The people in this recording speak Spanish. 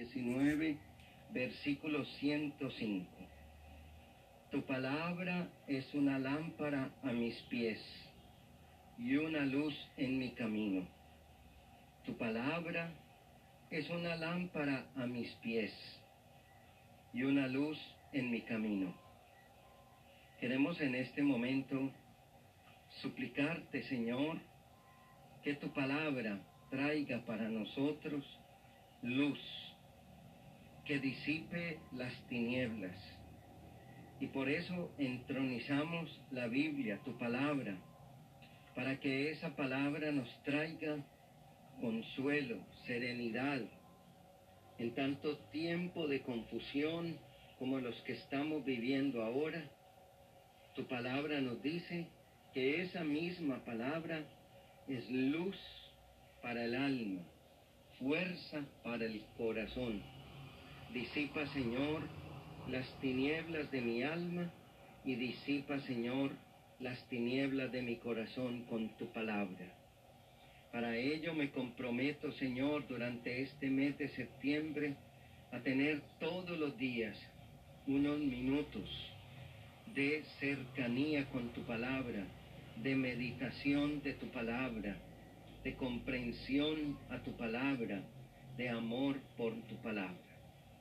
19, versículo 105. Tu palabra es una lámpara a mis pies y una luz en mi camino. Tu palabra es una lámpara a mis pies y una luz en mi camino. Queremos en este momento suplicarte, Señor, que tu palabra traiga para nosotros luz, que disipe las tinieblas. Y por eso entronizamos la Biblia, tu palabra, para que esa palabra nos traiga consuelo, serenidad, en tanto tiempo de confusión como los que estamos viviendo ahora. Tu palabra nos dice que esa misma palabra es luz para el alma, fuerza para el corazón. Disipa, Señor, las tinieblas de mi alma y disipa, Señor, las tinieblas de mi corazón con tu palabra. Para ello me comprometo, Señor, durante este mes de septiembre a tener todos los días unos minutos de cercanía con tu palabra, de meditación de tu palabra, de comprensión a tu palabra, de amor por tu palabra.